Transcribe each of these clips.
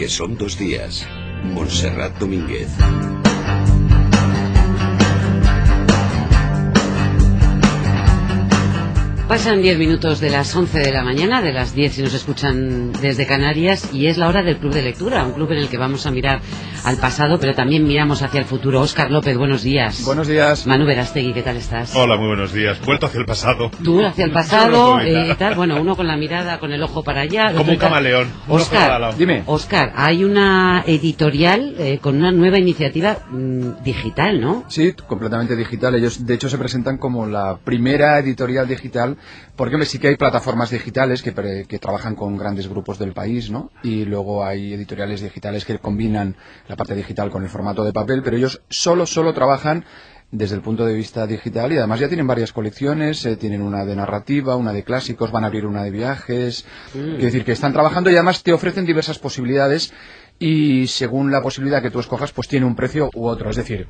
porque son dos días. Montserrat Domínguez. Pasan 10 minutos de las 11 de la mañana, de las 10 si nos escuchan desde Canarias, y es la hora del Club de Lectura, un club en el que vamos a mirar al pasado, pero también miramos hacia el futuro. Óscar López, buenos días. Buenos días. Manu Verastegui, ¿qué tal estás? Hola, muy buenos días. Vuelto hacia el pasado. Tú hacia el pasado, eh, tal, bueno, uno con la mirada, con el ojo para allá. Como un camaleón. Óscar, dime. Óscar, hay una editorial eh, con una nueva iniciativa mm, digital, ¿no? Sí, completamente digital. Ellos, de hecho, se presentan como la primera editorial digital porque sí que hay plataformas digitales que, que, trabajan con grandes grupos del país, ¿no? Y luego hay editoriales digitales que combinan la parte digital con el formato de papel, pero ellos solo, solo trabajan desde el punto de vista digital y además ya tienen varias colecciones, eh, tienen una de narrativa, una de clásicos, van a abrir una de viajes, mm. es decir, que están trabajando y además te ofrecen diversas posibilidades y según la posibilidad que tú escojas, pues tiene un precio u otro, es decir,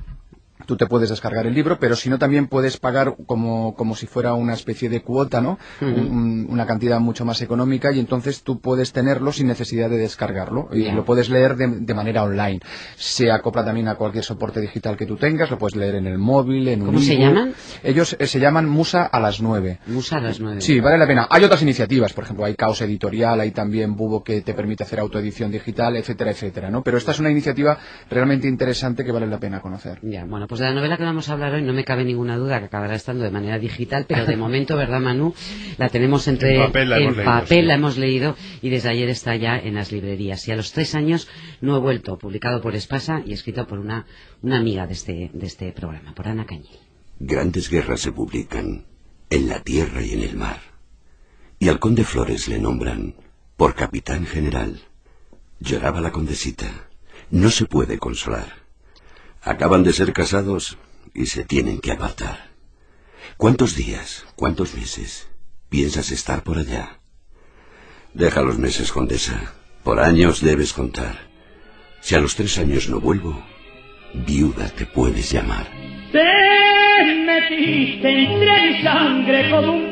tú te puedes descargar el libro, pero si no también puedes pagar como, como si fuera una especie de cuota, ¿no? una cantidad mucho más económica y entonces tú puedes tenerlo sin necesidad de descargarlo y lo puedes leer de, manera online. Se acopla también a cualquier soporte digital que tú tengas, lo puedes leer en el móvil, en un ¿Cómo se llaman? Ellos eh, se llaman Musa a las 9. Musa a las 9. Sí, vale la pena. Hay otras iniciativas, por ejemplo, hay Caos Editorial, hay también Bubo que te permite hacer autoedición digital, etcétera, etcétera, ¿no? Pero esta es una iniciativa realmente interesante que vale la pena conocer. Ya, bueno, pues de la novela que vamos a hablar hoy no me cabe ninguna duda que acabará estando de manera digital, pero de momento, ¿verdad, Manu? La tenemos entre en papel, la, hemos, leído, la hemos leído y desde ayer está ya en las librerías. Y a los tres años no he vuelto, publicado por Espasa y escrito por una, una amiga de este, de este programa, por Ana Cañil. Grandes guerras se publican en la tierra y en el mar. Y al conde Flores le nombran por capitán general. Lloraba la condesita. No se puede consolar. Acaban de ser casados y se tienen que apartar. ¿Cuántos días, cuántos meses piensas estar por allá? Deja los meses, condesa. Por años debes contar. Si a los tres años no vuelvo, viuda te puedes llamar. Te metiste un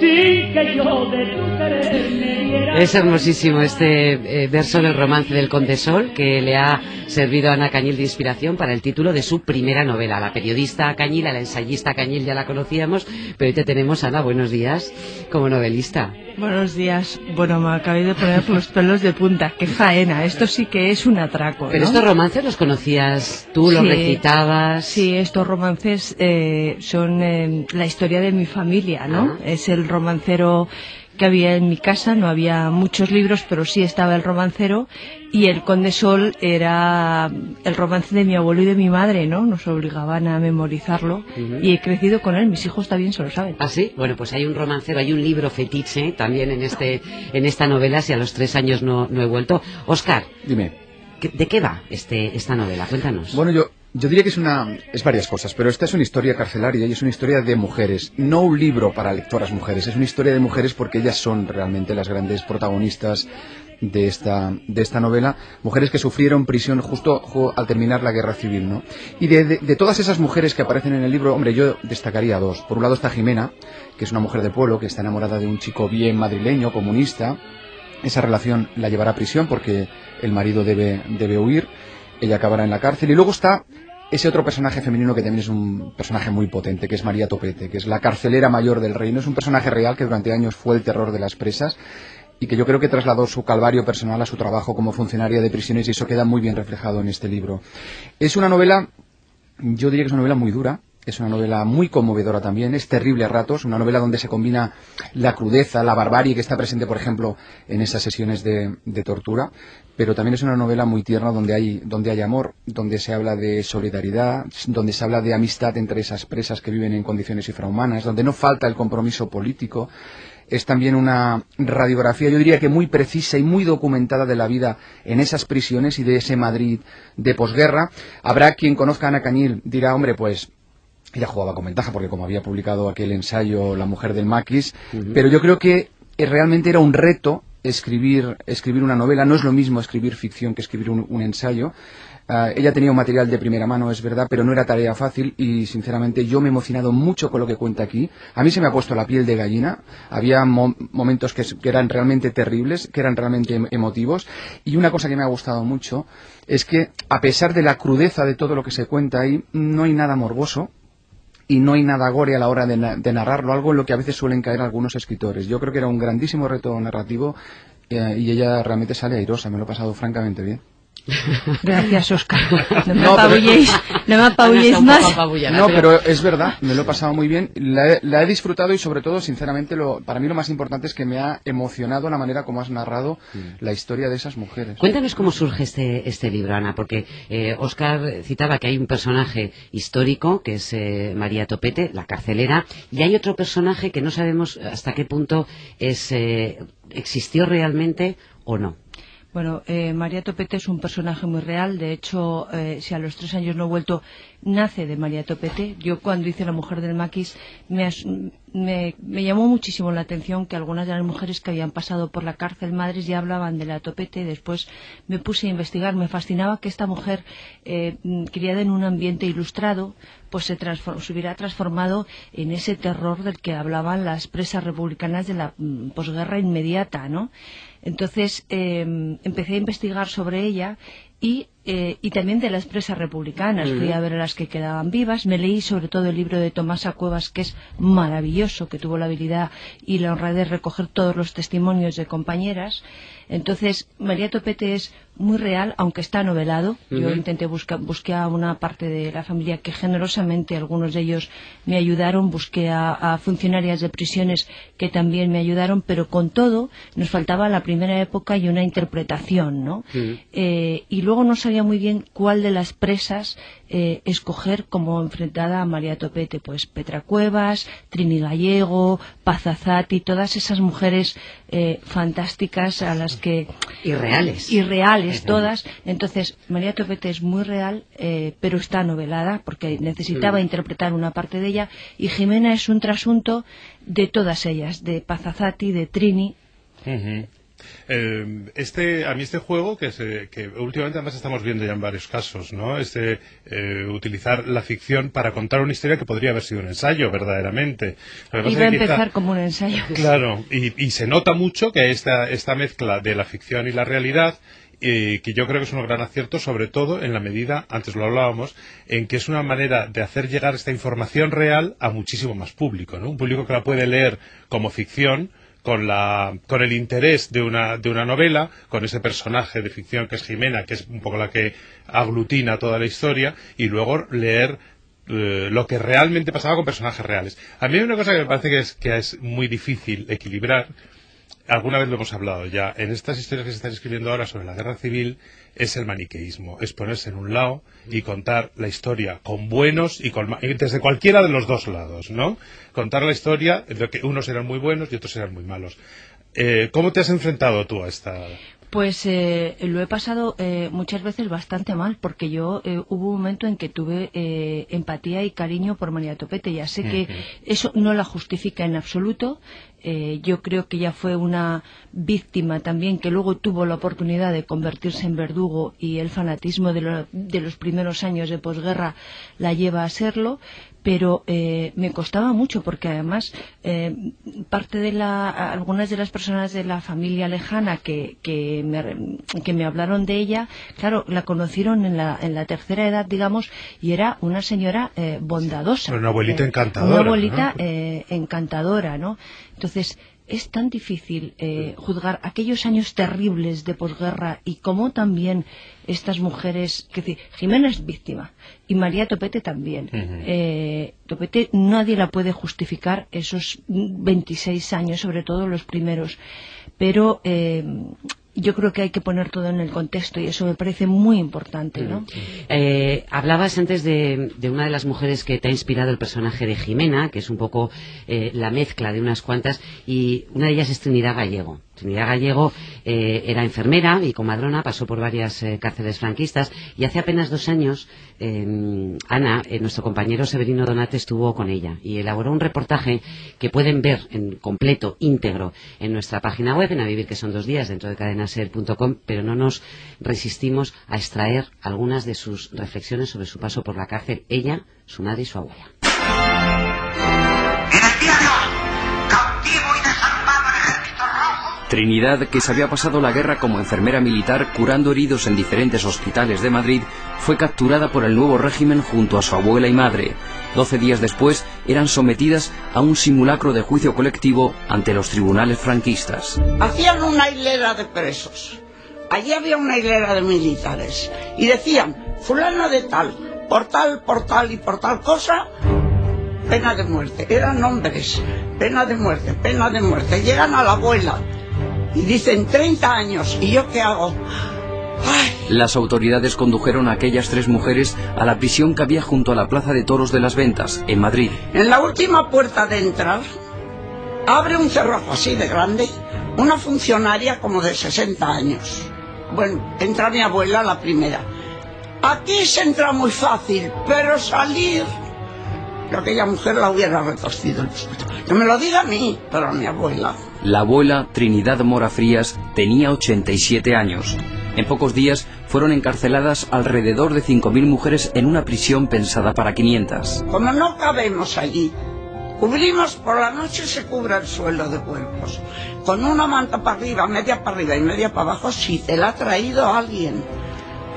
sin que yo de tu querer Es hermosísimo este eh, verso del romance del Conde Sol que le ha servido a Ana Cañil de inspiración para el título de su primera novela. La periodista Cañil, a la ensayista Cañil ya la conocíamos, pero hoy te tenemos, Ana, buenos días, como novelista. Buenos días. Bueno, me acabé de poner los pelos de punta. ¡Qué faena! Esto sí que es un atraco. Pero estos romances los conocías tú, los recitabas. Sí, estos romances eh, son eh, la historia de mi familia, ¿no? Ah. Es el romancero que había en mi casa, no había muchos libros, pero sí estaba el romancero y el Conde Sol era el romance de mi abuelo y de mi madre, ¿no? Nos obligaban a memorizarlo y he crecido con él, mis hijos también se lo saben. ¿Ah, sí? Bueno, pues hay un romancero, hay un libro fetiche también en, este, en esta novela, si a los tres años no, no he vuelto. Oscar. Dime. ¿De qué va este, esta novela? Cuéntanos. Bueno, yo yo diría que es una es varias cosas, pero esta es una historia carcelaria y es una historia de mujeres, no un libro para lectoras mujeres, es una historia de mujeres porque ellas son realmente las grandes protagonistas de esta de esta novela, mujeres que sufrieron prisión justo al terminar la guerra civil, ¿no? Y de, de, todas esas mujeres que aparecen en el libro, hombre, yo destacaría dos. Por un lado está Jimena, que es una mujer de pueblo que está enamorada de un chico bien madrileño, comunista. Esa relación la llevará a prisión porque el marido debe debe huir ella acabará en la cárcel. Y luego está ese otro personaje femenino que también es un personaje muy potente, que es María Topete, que es la carcelera mayor del reino. Es un personaje real que durante años fue el terror de las presas y que yo creo que trasladó su calvario personal a su trabajo como funcionaria de prisiones y eso queda muy bien reflejado en este libro. Es una novela, yo diría que es una novela muy dura, es una novela muy conmovedora también, es terrible a ratos, una novela donde se combina la crudeza, la barbarie que está presente, por ejemplo, en esas sesiones de, tortura, pero también es una novela muy tierna donde hay, donde hay amor, donde se habla de solidaridad, donde se habla de amistad entre esas presas que viven en condiciones infrahumanas, donde no falta el compromiso político. Es también una radiografía, yo diría que muy precisa y muy documentada de la vida en esas prisiones y de ese Madrid de posguerra. Habrá quien conozca a Ana Cañil, dirá, hombre, pues ella jugaba con ventaja porque como había publicado aquel ensayo La mujer del maquis, pero yo creo que eh, realmente era un reto escribir, escribir una novela, no es lo mismo escribir ficción que escribir un, ensayo. Ah, ella tenía un material de primera mano, es verdad, pero no era tarea fácil y sinceramente yo me he emocionado mucho con lo que cuenta aquí. A mí se me ha puesto la piel de gallina. Había momentos que, que, eran realmente terribles, que eran realmente em-, emotivos. Y una cosa que me ha gustado mucho es que, a pesar de la crudeza de todo lo que se cuenta ahí, no hay nada morboso y no hay nada gore a la hora de, narrarlo, algo en lo que a veces suelen caer algunos escritores. Yo creo que era un grandísimo reto narrativo eh, y ella realmente sale airosa, me lo he pasado francamente bien. Gracias, Oscar. No me apabulléis, no me apabulléis más. No, pero es verdad, me lo he pasado muy bien. La he, disfrutado y, sobre todo, sinceramente, lo, para mí lo más importante es que me ha emocionado la manera como has narrado la historia de esas mujeres. Cuéntanos cómo surge este, este libro, Ana, porque eh, Oscar citaba que hay un personaje histórico, que es eh, María Topete, la carcelera, y hay otro personaje que no sabemos hasta qué punto es, eh, existió realmente o no. Bueno, eh, María Topete es un personaje muy real. De hecho, eh, si a los tres años no he vuelto, nace de María Topete. Yo cuando hice La mujer del maquis me, me, llamó muchísimo la atención que algunas de las mujeres que habían pasado por la cárcel madres ya hablaban de la Topete. Después me puse a investigar. Me fascinaba que esta mujer, eh, criada en un ambiente ilustrado, pues se, se, hubiera transformado en ese terror del que hablaban las presas republicanas de la mm, posguerra inmediata, ¿no? Entonces em, empecé a investigar sobre ella y, eh, y, también de las presas republicanas. Fui a ver a las que quedaban vivas. Me leí sobre todo el libro de Tomasa Cuevas, que es maravilloso, que tuvo la habilidad y la honradez de recoger todos los testimonios de compañeras. Entonces, María Topete es muy real, aunque está novelado. Yo intenté buscar, busqué a una parte de la familia que generosamente algunos de ellos me ayudaron, busqué a, funcionarias de prisiones que también me ayudaron, pero con todo nos faltaba la primera época y una interpretación, ¿no? Eh, y luego no sabía muy bien cuál de las presas eh, escoger como enfrentada a María Topete, pues Petra Cuevas, Trini Gallego, Pazazati, todas esas mujeres eh, fantásticas a las que... Irreales. Irreales todas. Entonces, María Topete es muy real, eh, pero está novelada, porque necesitaba mm. interpretar una parte de ella, y Jimena es un trasunto de todas ellas, de Pazazati, de Trini. Eh, este, a mí este juego, que, que, últimamente además estamos viendo ya en varios casos, ¿no? Este, eh, utilizar la ficción para contar una historia que podría haber sido un ensayo, verdaderamente. Iba a empezar como un ensayo. Claro, y, se nota mucho que esta, esta mezcla de la ficción y la realidad eh, que yo creo que es un gran acierto, sobre todo en la medida, antes lo hablábamos, en que es una manera de hacer llegar esta información real a muchísimo más público, ¿no? Un público que la puede leer como ficción, con, la, con el interés de una, de una novela, con ese personaje de ficción que es Jimena, que es un poco la que aglutina toda la historia, y luego leer eh, lo que realmente pasaba con personajes reales. A mí hay una cosa que me parece que es, que es muy difícil equilibrar, alguna vez lo hemos hablado ya, en estas historias que se están escribiendo ahora sobre la guerra civil, es el maniqueísmo, es ponerse en un lado y contar la historia con buenos y con desde cualquiera de los dos lados, ¿no? Contar la historia de que unos eran muy buenos y otros eran muy malos. Eh, ¿Cómo te has enfrentado tú a esta? Pues eh, lo he pasado eh, muchas veces bastante mal, porque yo hubo un momento en que tuve empatía y cariño por María Topete. Ya sé que eso no la justifica en absoluto, eh, yo creo que ella fue una víctima también que luego tuvo la oportunidad de convertirse en verdugo y el fanatismo de, los primeros años de posguerra la lleva a serlo, pero eh, me costaba mucho porque además eh, parte de la, algunas de las personas de la familia lejana que, que, me, hablaron de ella, claro, la conocieron en la, en la tercera edad, digamos, y era una señora bondadosa. Una abuelita encantadora. Una abuelita encantadora, ¿no? Entonces, es tan difícil eh, juzgar aquellos años terribles de posguerra y cómo también estas mujeres, que decir, Jimena es víctima y María Topete también. Eh, Topete nadie la puede justificar esos 26 años, sobre todo los primeros, pero eh, yo creo que hay que poner todo en el contexto y eso me parece muy importante, ¿no? Eh, hablabas antes de, una de las mujeres que te ha inspirado el personaje de Jimena, que es un poco eh, la mezcla de unas cuantas, y una de ellas es Trinidad Gallego. Trinidad Gallego eh, era enfermera y comadrona, pasó por varias eh, cárceles franquistas y hace apenas dos años eh, Ana, nuestro compañero Severino Donate, estuvo con ella y elaboró un reportaje que pueden ver en completo, íntegro, en nuestra página web, en A Vivir, que son dos días, dentro de cadenaser.com, pero no nos resistimos a extraer algunas de sus reflexiones sobre su paso por la cárcel, ella, su madre y su abuela. Trinidad, que se había pasado la guerra como enfermera militar curando heridos en diferentes hospitales de Madrid, fue capturada por el nuevo régimen junto a su abuela y madre. Doce días después eran sometidas a un simulacro de juicio colectivo ante los tribunales franquistas. Hacían una hilera de presos. Allí había una hilera de militares. Y decían, fulano de tal, por tal, por tal y por tal cosa, pena de muerte. Eran hombres, pena de muerte, pena de muerte. Llegan a la abuela y dicen 30 años. ¿Y yo qué hago? Las autoridades condujeron a aquellas tres mujeres a la prisión que había junto a la Plaza de Toros de las Ventas, en Madrid. En la última puerta de entrar, abre un cerrojo así de grande, una funcionaria como de 60 años. Bueno, entra mi abuela la primera. Aquí se entra muy fácil, pero salir... Que aquella mujer la hubiera retorcido el Que me lo diga a mí, pero a mi abuela. La abuela, Trinidad Mora Frías, tenía 87 años. En pocos días fueron encarceladas alrededor de 5.000 mujeres en una prisión pensada para 500. Como no cabemos allí, cubrimos por la noche se cubre el suelo de cuerpos. Con una manta para arriba, media para arriba y media para abajo, si te la ha traído alguien.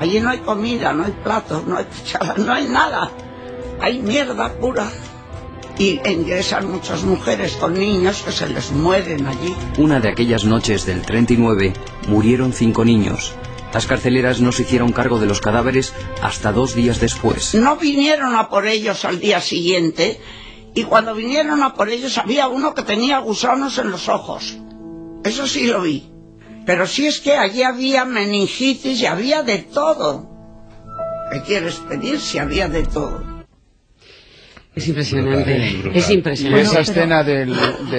Allí no hay comida, no hay platos, no hay cucharas, no hay nada. Hay mierda pura y ingresan muchas mujeres con niños que se les mueren allí. Una de aquellas noches del 39 murieron cinco niños. Las carceleras no se hicieron cargo de los cadáveres hasta dos días después. No vinieron a por ellos al día siguiente y cuando vinieron a por ellos había uno que tenía gusanos en los ojos. Eso sí lo vi. Pero si es que allí había meningitis y había de todo. ¿Qué quieres pedir si había de todo? Es impresionante, es impresionante. esa escena de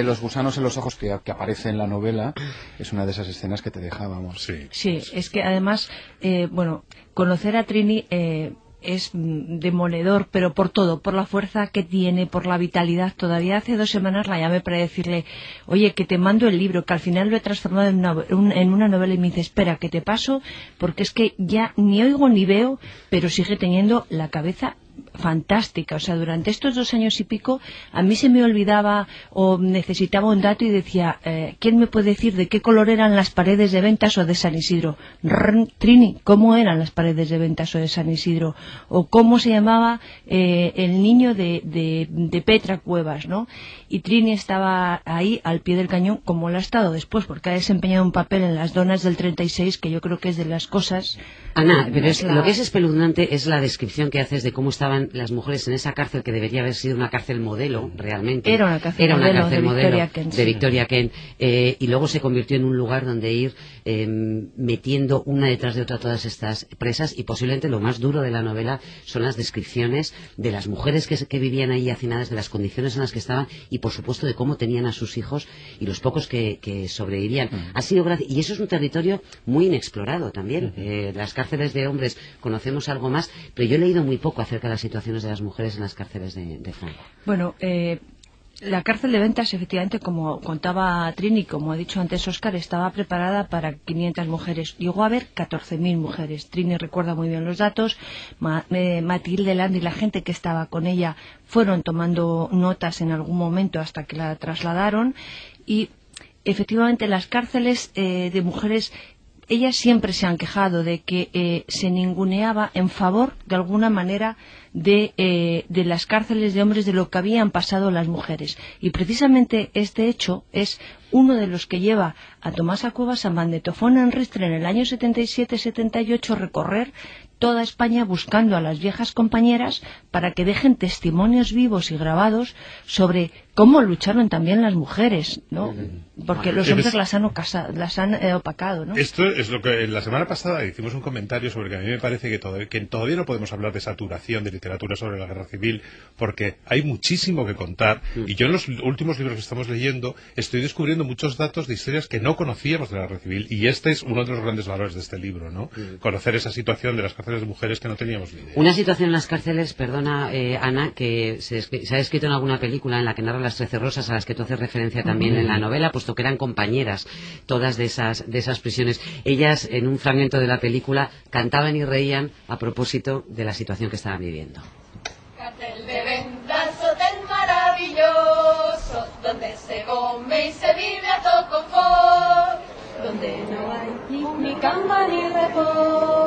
los gusanos en los ojos que, aparece en la novela es una de esas escenas que te dejábamos. Sí, sí es que además, eh, bueno, conocer a Trini eh, es demoledor, pero por todo, por la fuerza que tiene, por la vitalidad. Todavía hace dos semanas la llamé para decirle, oye, que te mando el libro, que al final lo he transformado en una, en una novela y me dice, espera, que te paso, porque es que ya ni oigo ni veo, pero sigue teniendo la cabeza fantástica. O sea, durante estos dos años y pico a mí se me olvidaba o necesitaba un dato y decía, eh, ¿quién me puede decir de qué color eran las paredes de ventas o de San Isidro? Trini, ¿cómo eran las paredes de ventas o de San Isidro? O cómo se llamaba eh, el niño de, de, Petra Cuevas, ¿no? Y Trini estaba ahí al pie del cañón como lo ha estado después, porque ha desempeñado un papel en las donas del 36 que yo creo que es de las cosas... Ana, pero lo que es espeluznante es la descripción que haces de cómo estaban las mujeres en esa cárcel que debería haber sido una cárcel modelo realmente. Era una cárcel, modelo, de Victoria Kent, de Victoria Kent eh, y luego se convirtió en un lugar donde ir em, metiendo una detrás de otra todas estas presas y posiblemente lo más duro de la novela son las descripciones de las mujeres que, vivían ahí hacinadas, de las condiciones en las que estaban y por supuesto de cómo tenían a sus hijos y los pocos que, sobrevivían. Mm. Ha sido y eso es un territorio muy inexplorado también. Eh, las cárceles de hombres conocemos algo más, pero yo he leído muy poco acerca de las situaciones de las mujeres en las cárceles de, de Bueno, eh, la cárcel de ventas, efectivamente, como contaba Trini, como ha dicho antes Oscar, estaba preparada para 500 mujeres. Llegó a haber 14.000 mujeres. Trini recuerda muy bien los datos. Eh, Matilde Land y la gente que estaba con ella fueron tomando notas en algún momento hasta que la trasladaron. Y efectivamente las cárceles eh, de mujeres ellas siempre se han quejado de que se ninguneaba en favor, de alguna manera, eh, de, las cárceles de hombres de lo que habían pasado las mujeres. Y precisamente este hecho es uno de los que lleva a Tomás Cuevas a Magnetofón en Ristre en el año 77-78 recorrer toda España buscando a las viejas compañeras para que dejen testimonios vivos y grabados sobre cómo lucharon también las mujeres, ¿no? Porque los hombres las han, las han eh, opacado, ¿no? Esto es lo que la semana pasada hicimos un comentario sobre que a mí me parece que, que todavía no podemos hablar de saturación de literatura sobre la guerra civil porque hay muchísimo que contar y yo en los últimos libros que estamos leyendo estoy descubriendo muchos datos de historias que no conocíamos de la guerra civil y este es uno de los grandes valores de este libro, ¿no? Conocer esa situación de las cárceles de mujeres que no teníamos ni idea. Una situación en las cárceles, perdona eh, Ana, que se, se, ha escrito en alguna película en la que narra las Trece Rosas a las que tú haces referencia también en la novela, puesto que eran compañeras todas de esas, de esas prisiones. Ellas, en un fragmento de la película, cantaban y reían a propósito de la situación que estaban viviendo. Cartel de ventas, hotel maravilloso, donde se come y se vive a todo confort, donde no hay ni cama ni reposo,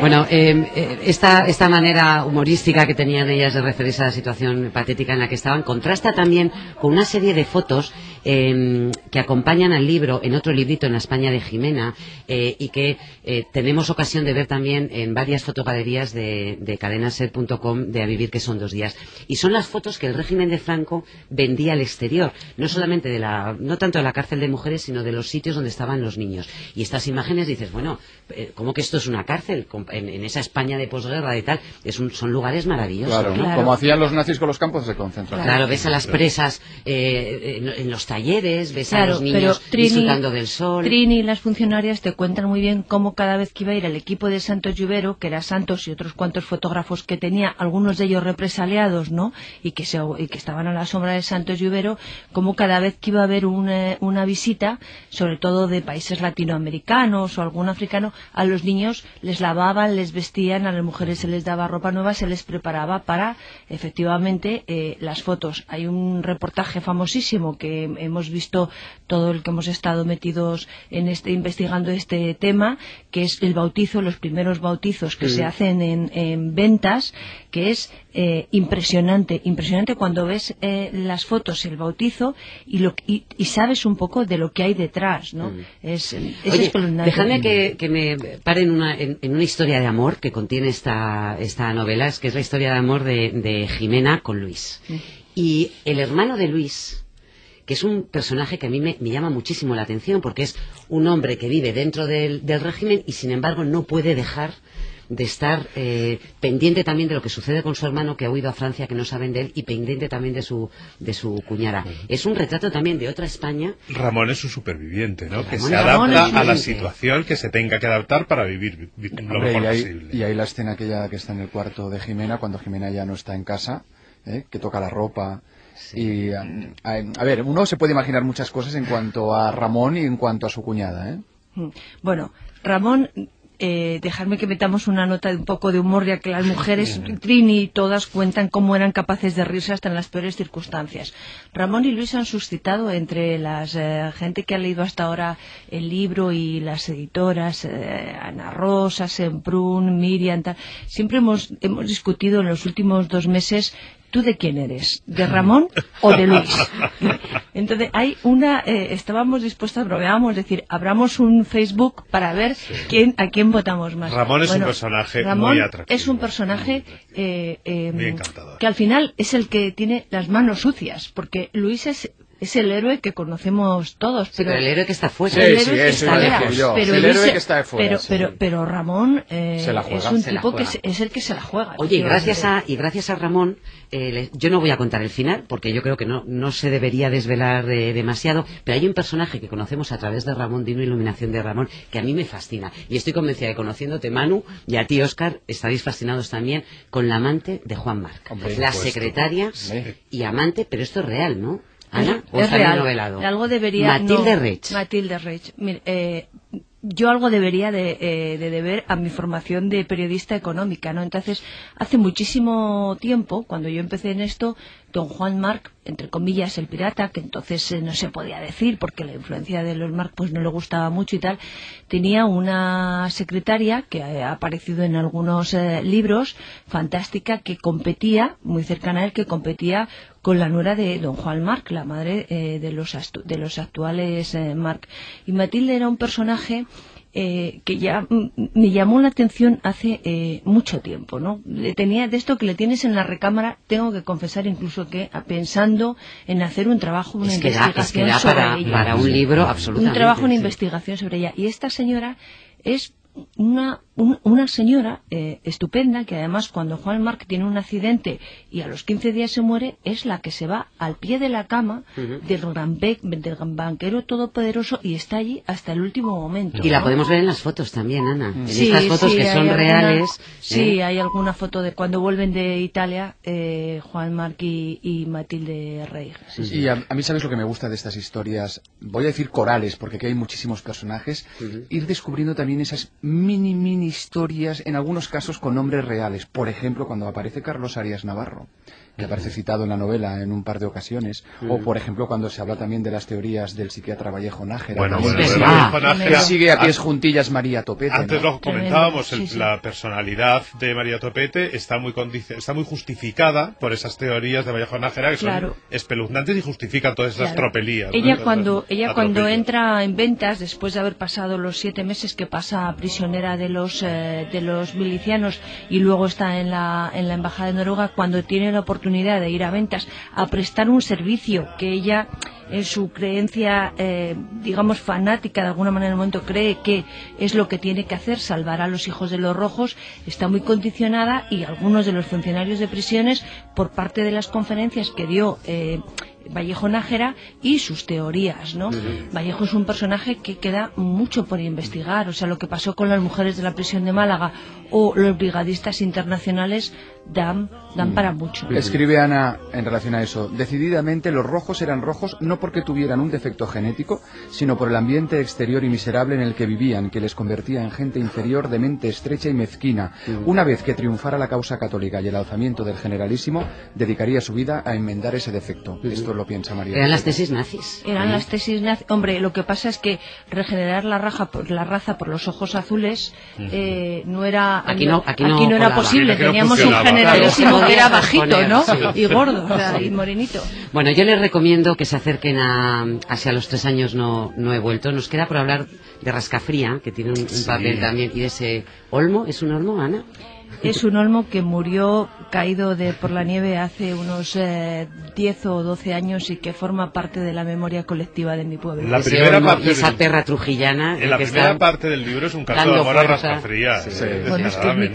Bueno, eh, esta, esta manera humorística que tenían ellas de referirse a la situación patética en la que estaban contrasta también con una serie de fotos eh, que acompañan al libro en otro librito en la España de Jimena eh, y que eh, tenemos ocasión de ver también en varias fotogalerías de, de cadenaser.com de A Vivir que son dos días. Y son las fotos que el régimen de Franco vendía al exterior, no solamente de la, no tanto de la cárcel de mujeres, sino de los sitios donde estaban los niños. Y estas imágenes dices, bueno, eh, ¿cómo que esto es una cárcel? En, en esa España de posguerra y tal, es un, son lugares maravillosos. Claro, ¿no? como hacían los nazis con los campos de concentración. Claro, ves a las presas eh, en, en los talleres, ves Claro, a los niños Trini- disfrutando del sol. Trini y las funcionarias te cuentan muy bien cómo cada vez que iba a ir el equipo de Santos Lluvero, que era Santos y otros cuantos fotógrafos que tenía, algunos de ellos represaliados, ¿no? Y que, se, y que estaban a la sombra de Santos Lluvero, como cada vez que iba a haber un, eh, una visita, sobre todo de países latinoamericanos o algún africano, a los niños les lavaban, les vestían, a las mujeres se les daba ropa nueva, se les preparaba para, efectivamente, eh, las fotos. Hay un reportaje famosísimo que hemos visto todo el que hemos estado metidos en este investigando este tema, que es el bautizo, los primeros bautizos que Sí. se hacen en, en ventas, que es eh, impresionante, impresionante cuando ves eh, las fotos, el bautizo y, lo, y, y sabes un poco de lo que hay detrás, ¿no? Es, es Oye, espeluznante. dejadme que, que me pare en una, en, en una historia de amor que contiene esta, esta novela, es que es la historia de amor de, de Jimena con Luis. Y el hermano de Luis, que es un personaje que a mí me, me llama muchísimo la atención, porque es un hombre que vive dentro del, del régimen y sin embargo no puede dejar de estar eh, pendiente también de lo que sucede con su hermano que ha huido a Francia, que no saben de él, y pendiente también de su, de su cuñada. Es un retrato también de otra España Ramón es un superviviente, ¿no? Que se adapta a la situación que se tenga que adaptar para vivir vi- lo Hombre, mejor y, hay, posible. y hay la escena aquella que está en el cuarto de Jimena, cuando Jimena ya no está en casa, ¿eh? que toca la ropa. Y, um, a, a ver, uno se puede imaginar muchas cosas en cuanto a Ramón y en cuanto a su cuñada. ¿eh? Mm. Bueno, Ramón, eh, dejarme que metamos una nota de un poco de humor, ya que las mujeres, Trini y todas cuentan cómo eran capaces de reírse hasta en las peores circunstancias. Ramón y Luis han suscitado entre la gente que ha leído hasta ahora el libro y las editoras, eh, Ana Rosa, Semprún, Miriam, tal, siempre hemos, hemos discutido en los últimos dos meses ¿Tú de quién eres? ¿De Ramón o de Luis? Entonces, hay una. eh, estábamos dispuestos, bromeábamos, decir, abramos un Facebook para ver quién a quién votamos más. Ramón es un personaje Ramón muy atractivo. Es un personaje eh, eh, Muy encantador. que al final es el que tiene las manos sucias, porque Luis es. Es el héroe que conocemos todos, Sí, pero, pero el héroe que está fuera. Sí, el sí, héroe que eso está fuera. Pero El héroe que está de fuera, Pero, sí. pero, pero Ramón eh, Se la juega. es un Se tipo que es, es el que se la juega. Oye, y gracias a, y gracias a Ramón, eh, le- yo no voy a contar el final, porque yo creo que no, no se debería desvelar eh, demasiado, pero hay un personaje que conocemos a través de Ramón, de una iluminación de Ramón, que a mí me fascina. Y estoy convencida de que conociéndote, Manu, y a ti, Oscar, estaréis fascinados también con la amante de Juan Marc. Hombre, la supuesto. secretaria y amante, pero esto es real, ¿no? Ana, ¿O es real. novelado? Algo debería. Matilde no, Reich. Matilde Reich. Mire, eh, yo algo debería de, eh, de deber a mi formación de periodista económica, ¿no? Entonces, hace muchísimo tiempo, cuando yo empecé en esto, don Juan Marc, entre comillas, el pirata, que entonces eh, no se podía decir porque la influencia de los Marc pues no le gustaba mucho y tal, tenía una secretaria que ha aparecido en algunos eh, libros, fantástica, que competía, muy cercana a él, que competía con la nuera de don Juan Marc, la madre eh, de, los de los actuales eh, Marc. Y Matilde era un personaje eh, que ya mm, me llamó la atención hace eh, mucho tiempo, ¿no? Le tenía de esto que le tienes en la recámara, tengo que confesar incluso que ah, pensando en hacer un trabajo, una Es que da, investigación es que da sobre para, ella. para un libro absolutamente. un trabajo, una sí. investigación sobre ella. Y esta señora es una, un- una señora eh, estupenda que además cuando Juan Marc tiene un accidente y a los 15 días se muere es la que se va al pie de la cama del, gran bec- del gran banquero todopoderoso y está allí hasta el último momento. Y la podemos ver en las fotos también, Ana. En Sí, estas fotos sí, que hay son alguna- reales. Sí, ¿eh? hay alguna foto de cuando vuelven de Italia, eh, Juan Marc y, y Matilde Rey. Sí, sí. Y a, a mí, ¿sabes lo que me gusta de estas historias? Voy a decir corales, porque aquí hay muchísimos personajes. Ir descubriendo también esas mini, mini historias, en algunos casos con nombres reales. Por ejemplo, cuando aparece Carlos Arias Navarro, que aparece citado en la novela en un par de ocasiones. O, por ejemplo, cuando se habla también de las teorías del psiquiatra Vallejo Nájera. Bueno, bueno, bueno, Nájera- que sigue a pies juntillas María Topete. Antes ¿no? lo comentábamos, el- sí, sí. la personalidad de María Topete está muy está muy justificada por esas teorías de Vallejo Nájera que Claro. son espeluznantes y justifican todas esas Claro. tropelías. ¿no? Ella Todas cuando ella cuando entra en ventas después de haber pasado los siete meses que pasa prisionera de los eh, de los milicianos y luego está en la en la embajada de Noruega cuando tiene la oportunidad de ir a ventas a prestar un servicio que ella en su creencia eh, digamos fanática de alguna manera en el momento cree que es lo que tiene que hacer salvar a los hijos de los rojos está muy condicionada y algunos de los funcionarios de prisiones por parte de las conferencias que dio eh, Vallejo Nájera y sus teorías, ¿no? Vallejo es un personaje que queda mucho por investigar, o sea, lo que pasó con las mujeres de la prisión de Málaga o los brigadistas internacionales dan, dan para mucho. Escribe Ana en relación a eso. Decididamente los rojos eran rojos no porque tuvieran un defecto genético, sino por el ambiente exterior y miserable en el que vivían, que les convertía en gente inferior de mente estrecha y mezquina. Una vez que triunfara la causa católica y el alzamiento del generalísimo, dedicaría su vida a enmendar ese defecto. Esto lo piensa María. Eran las tesis nazis. Eran las tesis nazi- Hombre, lo que pasa es que regenerar la, raja por, la raza por los ojos azules eh, no era Aquí no- aquí no era posible. Aquí no Teníamos un que era bajito, ¿no? sí. Y gordo, o sea, y morenito. Bueno, yo les recomiendo que se acerquen a hacia los tres años no, no he vuelto. Nos queda por hablar de Rascafría, que tiene un, un papel también, y de ese Olmo. ¿Es un Olmo, Ana? Es un olmo que murió caído de, por la nieve hace unos eh, 10 o 12 años y que forma parte de la memoria colectiva de mi pueblo. La Ese primera Olmo parte y esa perra trujillana. En la que primera está- parte del libro es un caso de amor a rascafría. Sí. eh, Bueno, es que es mi. Sí,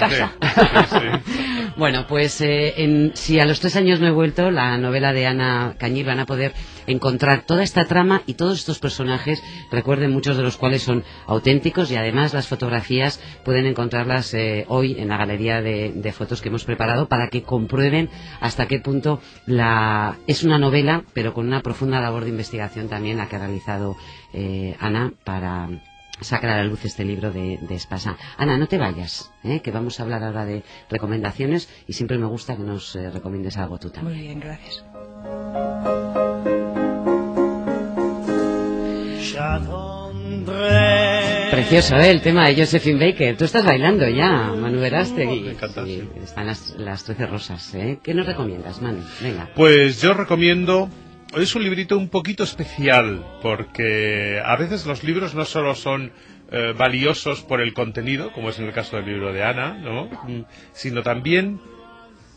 sí. Bueno, pues eh, en- si a los tres años no he vuelto, la novela de Ana Cañil van a poder encontrar toda esta trama y todos estos personajes, recuerden muchos de los cuales son auténticos y además las fotografías pueden encontrarlas eh, hoy en la galería de, fotos que hemos preparado para que comprueben hasta qué punto la es una novela, pero con una profunda labor de investigación también la que ha realizado eh, Ana para sacar a la luz este libro de, Espasa. Ana, no te vayas, ¿eh? que vamos a hablar ahora de recomendaciones y siempre me gusta que nos eh, recomiendes algo tú Muy también. bien, gracias. Precioso, ¿eh? El tema de Josephine Baker. Tú estás bailando ya, Manu Verástegui. me encanta, sí. están las, las 13 rosas, ¿eh? ¿Qué nos recomiendas, Manu? Venga. Pues yo recomiendo. Es un librito un poquito especial porque a veces los libros no solo son eh, valiosos por el contenido, como es en el caso del libro de Ana, ¿no? Sino también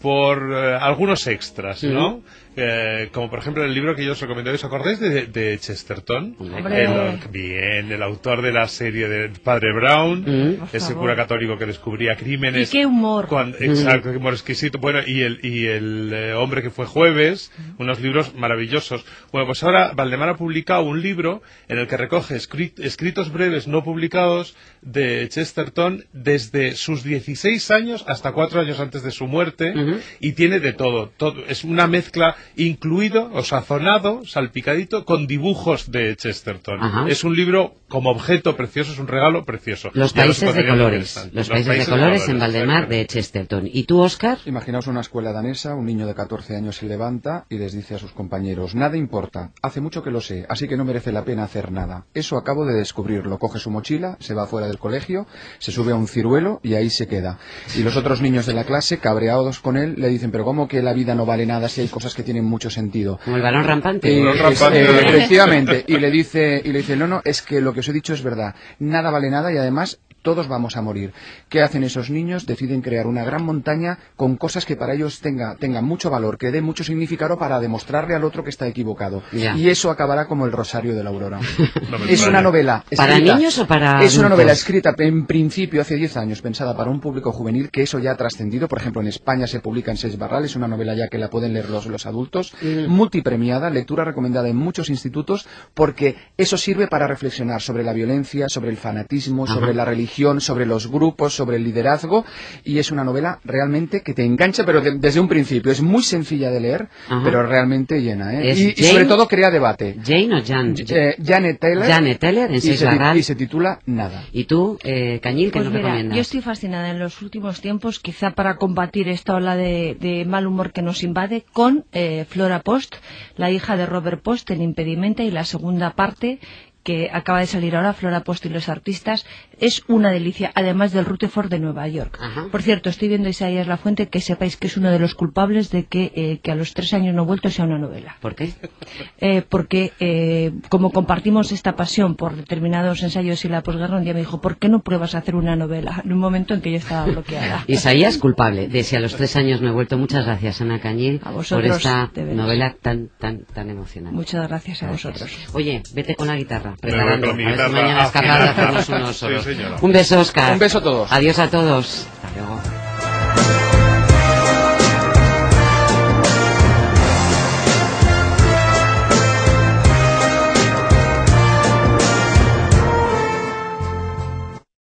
por eh, algunos extras, ¿no? Eh, como por ejemplo el libro que yo os recomendé. ¿Os acordáis de, de Chesterton? El- bien, el autor de la serie de Padre Brown, Mm. Ese cura católico que descubría Y crímenes. qué humor. Cuando- exacto, qué humor exquisito. Bueno, y el, y el eh, hombre que fue jueves, unos libros maravillosos. Bueno, pues ahora Valdemar ha publicado un libro en el que recoge escrit- escritos breves no publicados de Chesterton desde sus 16 años hasta cuatro años antes de su muerte y tiene de todo. todo. Es una mezcla incluido o sazonado, salpicadito, con dibujos de Chesterton. Ajá. Es un libro como objeto precioso, es un regalo precioso. Los Ya países de colores. Los países de colores en Valdemar de Chesterton. ¿Y tú, Oscar? Imaginaos una escuela danesa, un niño de 14 años se levanta y les dice a sus compañeros, nada importa, hace mucho que lo sé, así que no merece la pena hacer nada. Eso acabo de descubrirlo. Coge su mochila, se va fuera del colegio, se sube a un ciruelo y ahí se queda. Y los otros niños de la clase, cabreados con él, le dicen, pero ¿cómo que la vida no vale nada si hay cosas que tienen mucho sentido? Como el balón rampante. Eh, rampante. eh, efectivamente. Y le dice, y le dice, no, no, es que lo que os he dicho es verdad. Nada vale nada y además todos vamos a morir. ¿Qué hacen esos niños? Deciden crear una gran montaña con cosas que para ellos tenga, tengan mucho valor, que dé mucho significado para demostrarle al otro que está equivocado. Ya. Y eso acabará como el Rosario de la Aurora. No es una novela. ¿Para escrita- niños o para Es una adultos? novela escrita en principio hace 10 años, pensada para un público juvenil, que eso ya ha trascendido. Por ejemplo, en España se publica en Seis Barral, es una novela ya que la pueden leer los, los adultos. Mm. Multipremiada, lectura recomendada en muchos institutos, porque eso sirve para reflexionar sobre la violencia, sobre el fanatismo, Ajá. sobre la religión, sobre los grupos, sobre el liderazgo. Y es una novela realmente que te engancha, pero de- desde un principio. Es muy sencilla de leer, Ajá. pero realmente llena. ¿eh? ¿Es Y, sobre todo crea debate. Jane o Jan. Eh, Janet Taylor. Janet Taylor en y se, y se titula Nada. ¿Y tú, eh, Cañil, qué Pues nos mira, recomiendas? yo estoy fascinada en los últimos tiempos, quizá para combatir esta ola de, de mal humor que nos invade, con eh, Flora Post, la hija de Robert Post en Impedimenta y la segunda parte que acaba de salir ahora, Flora Post y los artistas, es una delicia, además del Rutherford de Nueva York. Ajá. Por cierto, estoy viendo Isaías La Fuente, que sepáis que es uno de los culpables de que, eh, que a los tres años no he vuelto sea una novela. ¿Por qué? Eh, porque eh, como compartimos esta pasión por determinados ensayos y la posguerra, un día me dijo, ¿por qué no pruebas a hacer una novela? En un momento en que yo estaba bloqueada. Isaías culpable de si a los tres años me he vuelto. Muchas gracias, Ana Cañil, A por esta novela tan, tan, tan emocionante. Muchas gracias a Gracias. vosotros. Oye, vete con la guitarra, un beso, Oscar. Un beso a todos. Adiós a todos. Hasta luego.